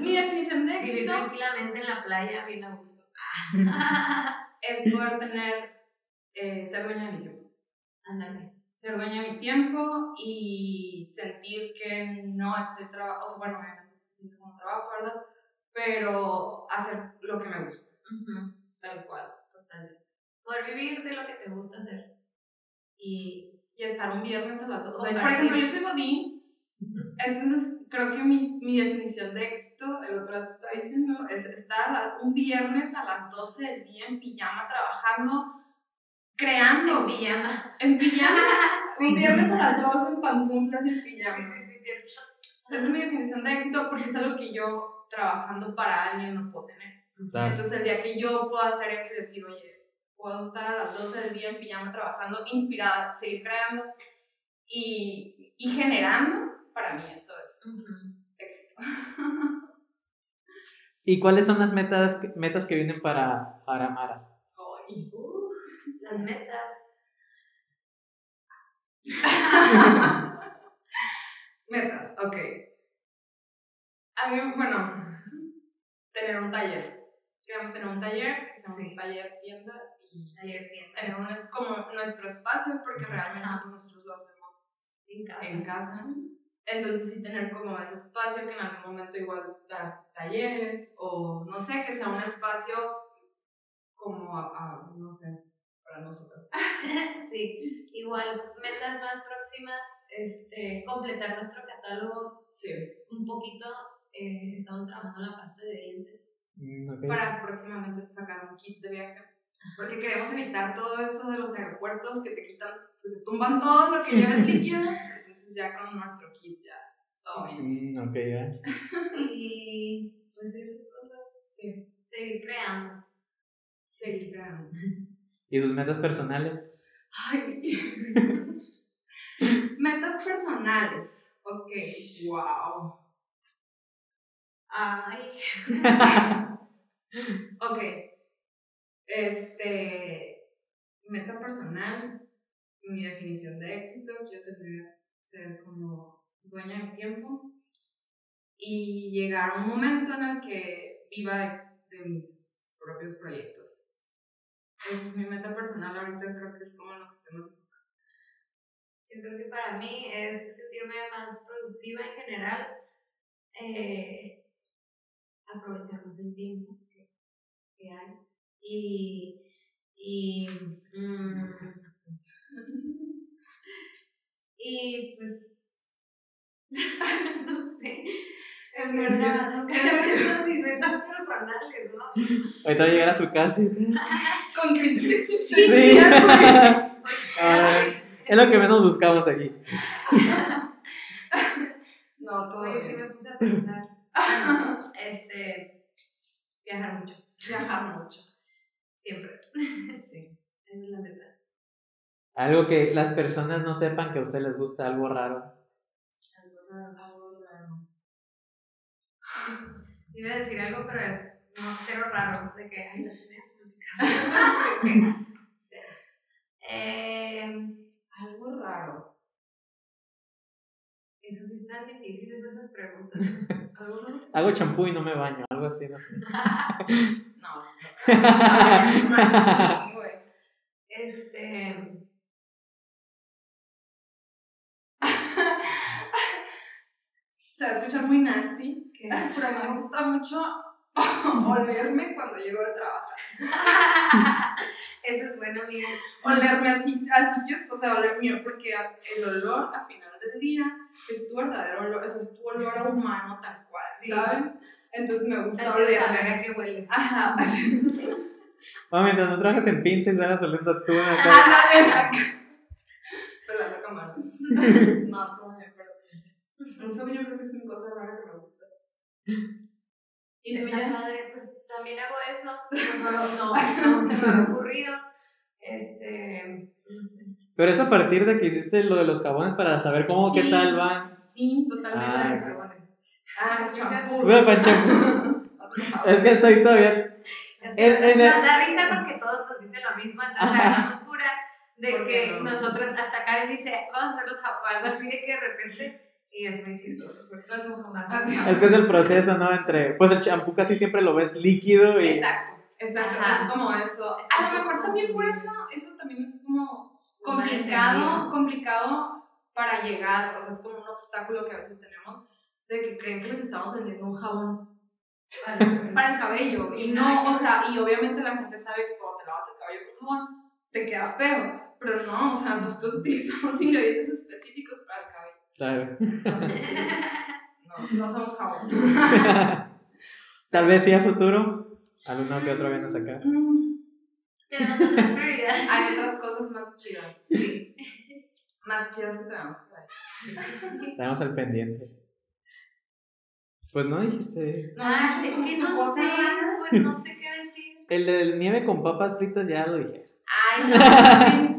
Mi definición de vivir éxito tranquilamente en la playa bien a gusto. es poder tener, eh, ser dueña de mi tiempo. Ándale. Ser dueña de mi tiempo y sentir que no estoy trabajando, o sea, bueno, obviamente se siente como trabajo, ¿verdad? Pero hacer lo que me gusta, Ujú, tal cual. Totalmente. Poder vivir de lo que te gusta hacer. Y Y estar un viernes a las dos. O sea, por ejemplo, yo soy Godín, entonces creo que mi, mi definición de éxito, el otro te estaba diciendo, es estar un viernes a las 12 del día en pijama trabajando, creando. pijama. En pijama. Un viernes a las 12 en pantuflas y en pijama. Sí, sí, cierto. Esa es mi definición de éxito porque es algo que yo trabajando para alguien no puedo tener. Claro. Entonces el día que yo puedo hacer eso y decir, oye, puedo estar a las 12 del día en pijama trabajando, inspirada, seguir creando y, y generando, para mí eso es Ujú. éxito. ¿Y cuáles son las metas, metas que vienen para, para Mara? Ay. Las metas. Metas, ok. A mí, bueno, tener un taller. Queremos tener un taller, que sea un Sí. taller tienda y Ayer tienda. tener un, es como nuestro espacio porque realmente pues, nosotros lo hacemos En casa. en casa. Entonces sí tener como ese espacio que en algún momento igual dar talleres o no sé, que sea un espacio como, a, a- no sé, para nosotros. sí, igual, metas más próximas, este, completar nuestro catálogo Sí. un poquito. eh, estamos trabajando la pasta de dientes. Mm. Para próximamente sacar un kit de viaje. Porque queremos evitar todo eso de los aeropuertos que te quitan, que te tumban todo lo que lleves líquido. Entonces ya con nuestro kit ya todo bien. Mm, ok, ya. Y pues esas cosas, Sí, seguir creando. seguir creando. ¿Y sus metas personales? Ay. Metas personales. Ok, wow. Ay, Ok. Este. Meta personal. Mi definición de éxito. Yo tendría que ser como dueña de mi tiempo. Y llegar a un momento en el que viva de, de mis propios proyectos. Esa es mi meta personal. Ahorita creo que es como lo que estoy más enfocada. yo creo que para mí es sentirme más productiva en general, eh, aprovechar más el tiempo que, que hay y, y, mm, y pues no sé en verdad nunca he mis metas personales ¿no? Ahorita va a llegar a su casa y... Con crisis Sí. existencial. Ay, es lo que menos buscamos aquí. No, todo Oye, sí me puse a pensar este, viajar mucho. Viajar mucho. Siempre. Sí. Es la meta. Algo que las personas no sepan que a usted les gusta, algo raro. Algo raro. Algo raro. Iba a decir algo, pero es no, cero raro. De que, ay, no sé, me. Eh, Algo raro. eso sí están difíciles esas preguntas. Algo raro. Hago champú y no me baño, algo así, no sé. No, sí. Güey. Este. Se va a escuchar muy nasty, ¿qué? pero me gusta mucho olerme cuando llego de trabajar. Eso es bueno, amigo. Olerme así, así que, o sea, oler mío, porque el olor a final del día es tu verdadero olor, o sea, es tu olor a humano tal cual, Sí. ¿sabes? Entonces me gusta Así de saber olerme. a qué huele. Ajá. Bueno, mientras no trabajas en pinches, sales oliendo tú acá. Ándale. Pelando camarón. No, todavía, pero sí. Eso yo creo que es una cosa rara que me gusta. ¿Y tú Está ya? padre, pues también hago eso. No, no, no, no se me había ocurrido. Este. No sé. Pero es a partir de que hiciste lo de los jabones para saber cómo, qué Sí. tal van. Sí, totalmente. Ah, de jabones. Ah, es champú. Es que estoy todavía. Es que En- en el- nos da risa porque todos nos dicen lo mismo, entonces agarramos cura de ¿Por qué que no? nosotros, hasta Karen dice, vamos a hacer los jabones, algo así de que de repente, y es muy chistoso, porque no es un. Así Es que es el proceso, ¿no? Entre. Pues el champú casi siempre lo ves líquido y. Exacto, exacto. Ajá. Es como eso. Es A lo mejor también por eso, eso también es como complicado, complicado para llegar. O sea, es como un obstáculo que a veces tenemos de que creen que les estamos vendiendo un jabón para el cabello. Y no, o sea, y obviamente la gente sabe que cuando te lavas el cabello con jabón, te queda feo. Pero no, o sea, nosotros utilizamos ingredientes específicos para el cabello. Claro. Entonces, sí, no, no somos jabón. Tal vez sí a futuro. Alguno que otro viene a sacar. Mm, Tenemos otras prioridades. Hay otras cosas más chidas. Sí. Más chidas que tenemos por ahí. Estamos al pendiente. Pues no dijiste. No, Ah, es que no cosa sé, rara. pues no sé qué decir. El de nieve con papas fritas ya lo dije. Ay, no,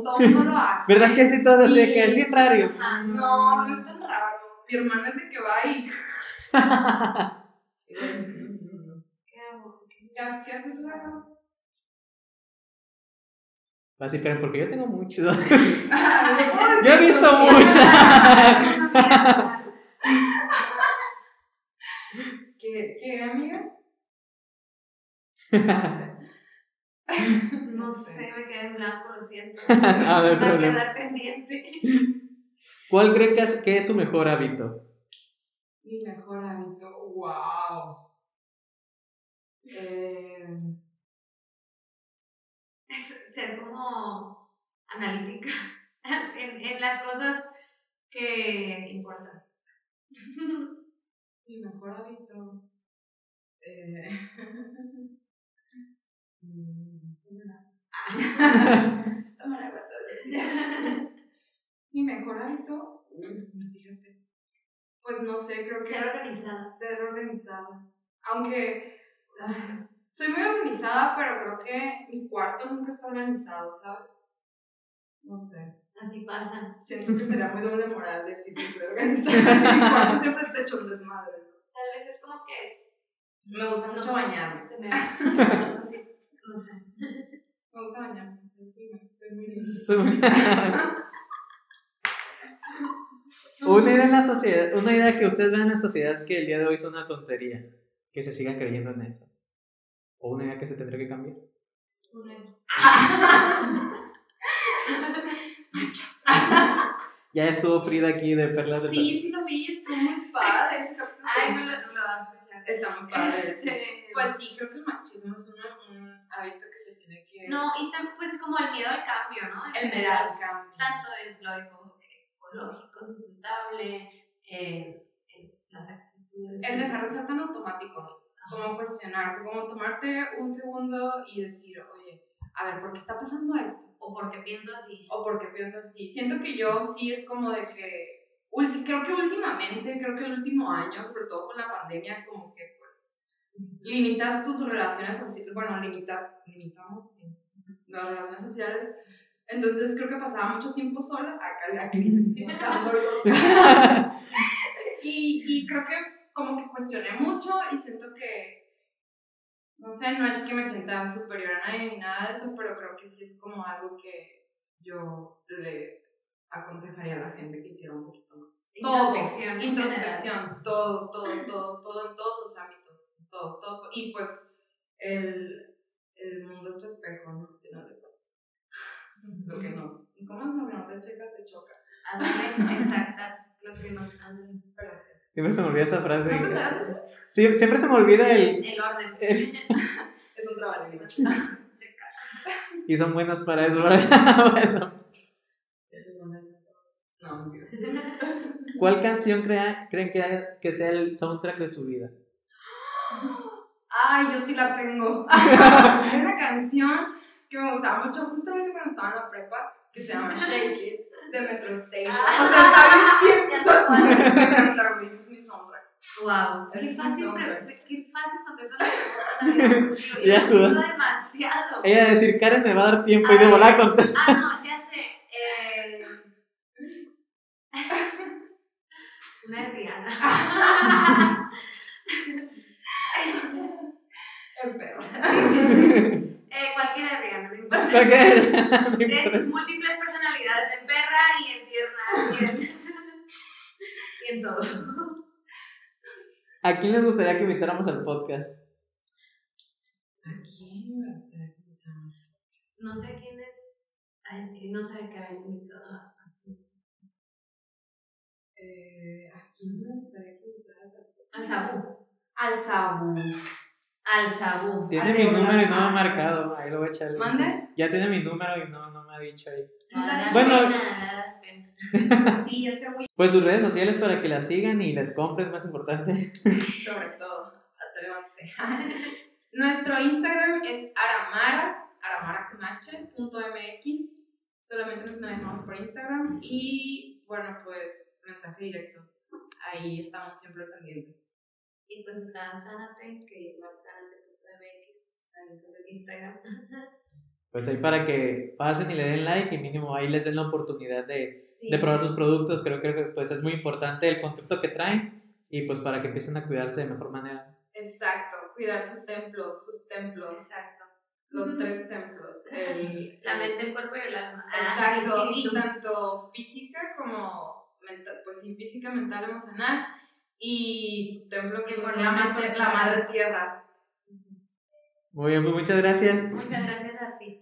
lo hace. ¿Verdad que sí? Todo así de Sí. que es bien raro. Ajá. No, no es tan raro. Mi hermana es de que va y. ¿Qué hago? ¿Qué haces? A decir Karen, porque yo tengo muchos. Yo Yo he visto muchas. ¿Qué, ¿Qué, amiga? No sé. No sé, me quedé en blanco, lo siento. No hay Va a quedar pendiente. ¿Cuál creen que es, que es su mejor hábito? Mi mejor hábito. ¡Wow! Eh, Es ser como analítica en, en las cosas que importan. mi mejor hábito. Eh, tomar agua todos los días. Mi mejor hábito. Fíjate. Pues no sé, creo que Ser organizada. ser organizada. Aunque ah, soy muy organizada, pero creo que mi cuarto nunca está organizado, ¿sabes? No sé. Así pasa. Siento que sería muy doble moral decir que soy organizada. mi cuarto siempre está hecho un desmadre. Tal vez es como que. Me gusta mucho bañarme. tener- no sé. No sé. Me gusta bañarme. yo Soy, soy muy linda. Soy muy- una idea en la sociedad, una idea que ustedes ven en la sociedad que el día de hoy es una tontería, que se siga creyendo en eso. O una idea que se tendría que cambiar. Ya estuvo Frida aquí de Perlas de Sí, sí lo vi, estuvo muy padre ese capítulo. Ay, no lo, no lo vas a escuchar. Está muy padre. Pues sí, creo que el machismo es un, un hábito que se tiene que... No, y también pues como el miedo al cambio, ¿no? En el general. al cambio. tanto dentro de lo ecológico, sustentable, eh, en las actitudes. El dejar de ser tan automáticos. Como cuestionarte, como tomarte un segundo y decir, oye, a ver, ¿por qué está pasando esto? O porque pienso así. O por qué pienso así. Siento que yo sí es como de que creo que últimamente, creo que el último año, sobre todo con la pandemia, como que limitas tus relaciones sociales, bueno, limitas, limitamos las relaciones sociales. Entonces creo que pasaba mucho tiempo sola, acá la crisis, y, y creo que como que cuestioné mucho y siento que, no sé, no es que me sienta superior a nadie ni nada de eso, pero creo que sí es como algo que yo le aconsejaría a la gente que hiciera un poquito más. Introspección. Todo, introspección, todo, todo, todo, todo, en todos los ámbitos, todos, todo. Y pues el, el mundo es tu espejo, ¿no? Lo que no. ¿Y cómo es lo que no te checa, te choca? exacta. Lo que no parece. Siempre se me olvida esa frase. ¿No te sabes eso? Sí, siempre se me olvida el... El orden. es un trabajo. y son buenas para eso. bueno. No, ¿Cuál canción crea, creen que, que sea el soundtrack de su vida? Ay, yo sí la tengo. Hay una canción que me gustaba mucho justamente cuando estaba en la prepa, que se llama Shake It, de Metro Station. Ah, o sea, está bien. Me encanta, güey, ese es mi soundtrack. Wow, qué es fácil, qué fácil contestar la pregunta. Ya suda. demasiado. Ella decir, Karen me va a dar tiempo y de volar contesta. Ah, no, ya sé. Eh... Una Rihanna. El perro. Eh, cualquiera de Rihanna, no importa. Ok. Tiene sus múltiples personalidades en perra y en tierna y en, y en todo. ¿A quién les gustaría que invitáramos al podcast? ¿A quién me gustaría que invitáramos? No sé quién es. Ay, no sé qué hay invitado. Eh, ¿A quién me gustaría que invitaras Al Sabu. Al Sabu. Al Sabu. Tiene mi número y no me ha marcado. Ahí lo voy a echar. ¿Mande? Ya tiene mi número y no, no me ha dicho ahí. Das Bueno. pena, pena. Sí, ese güey. Pues sus redes sociales para que la sigan y les compren, más importante. Sobre todo, atrévanse. Nuestro Instagram es aramara. Solamente nos manejamos por Instagram y, bueno, pues, mensaje directo. Ahí estamos siempre pendientes. Y pues está Sanate, que igual sanate.mx, también sobre Instagram. Pues ahí para que pasen y le den like y mínimo ahí les den la oportunidad de, Sí. de probar sus productos. Creo, creo que pues es muy importante el concepto que traen y pues para que empiecen a cuidarse de mejor manera. Exacto, cuidar su templo, sus templos, Exacto. los tres templos. El, La mente, el cuerpo y el alma. Ah, Exacto, el y tanto física como mental, pues sí, física, mental, emocional. Y tu templo que por se llama dónde, por la madre tierra. Muy bien, pues muchas gracias. Muchas gracias a ti.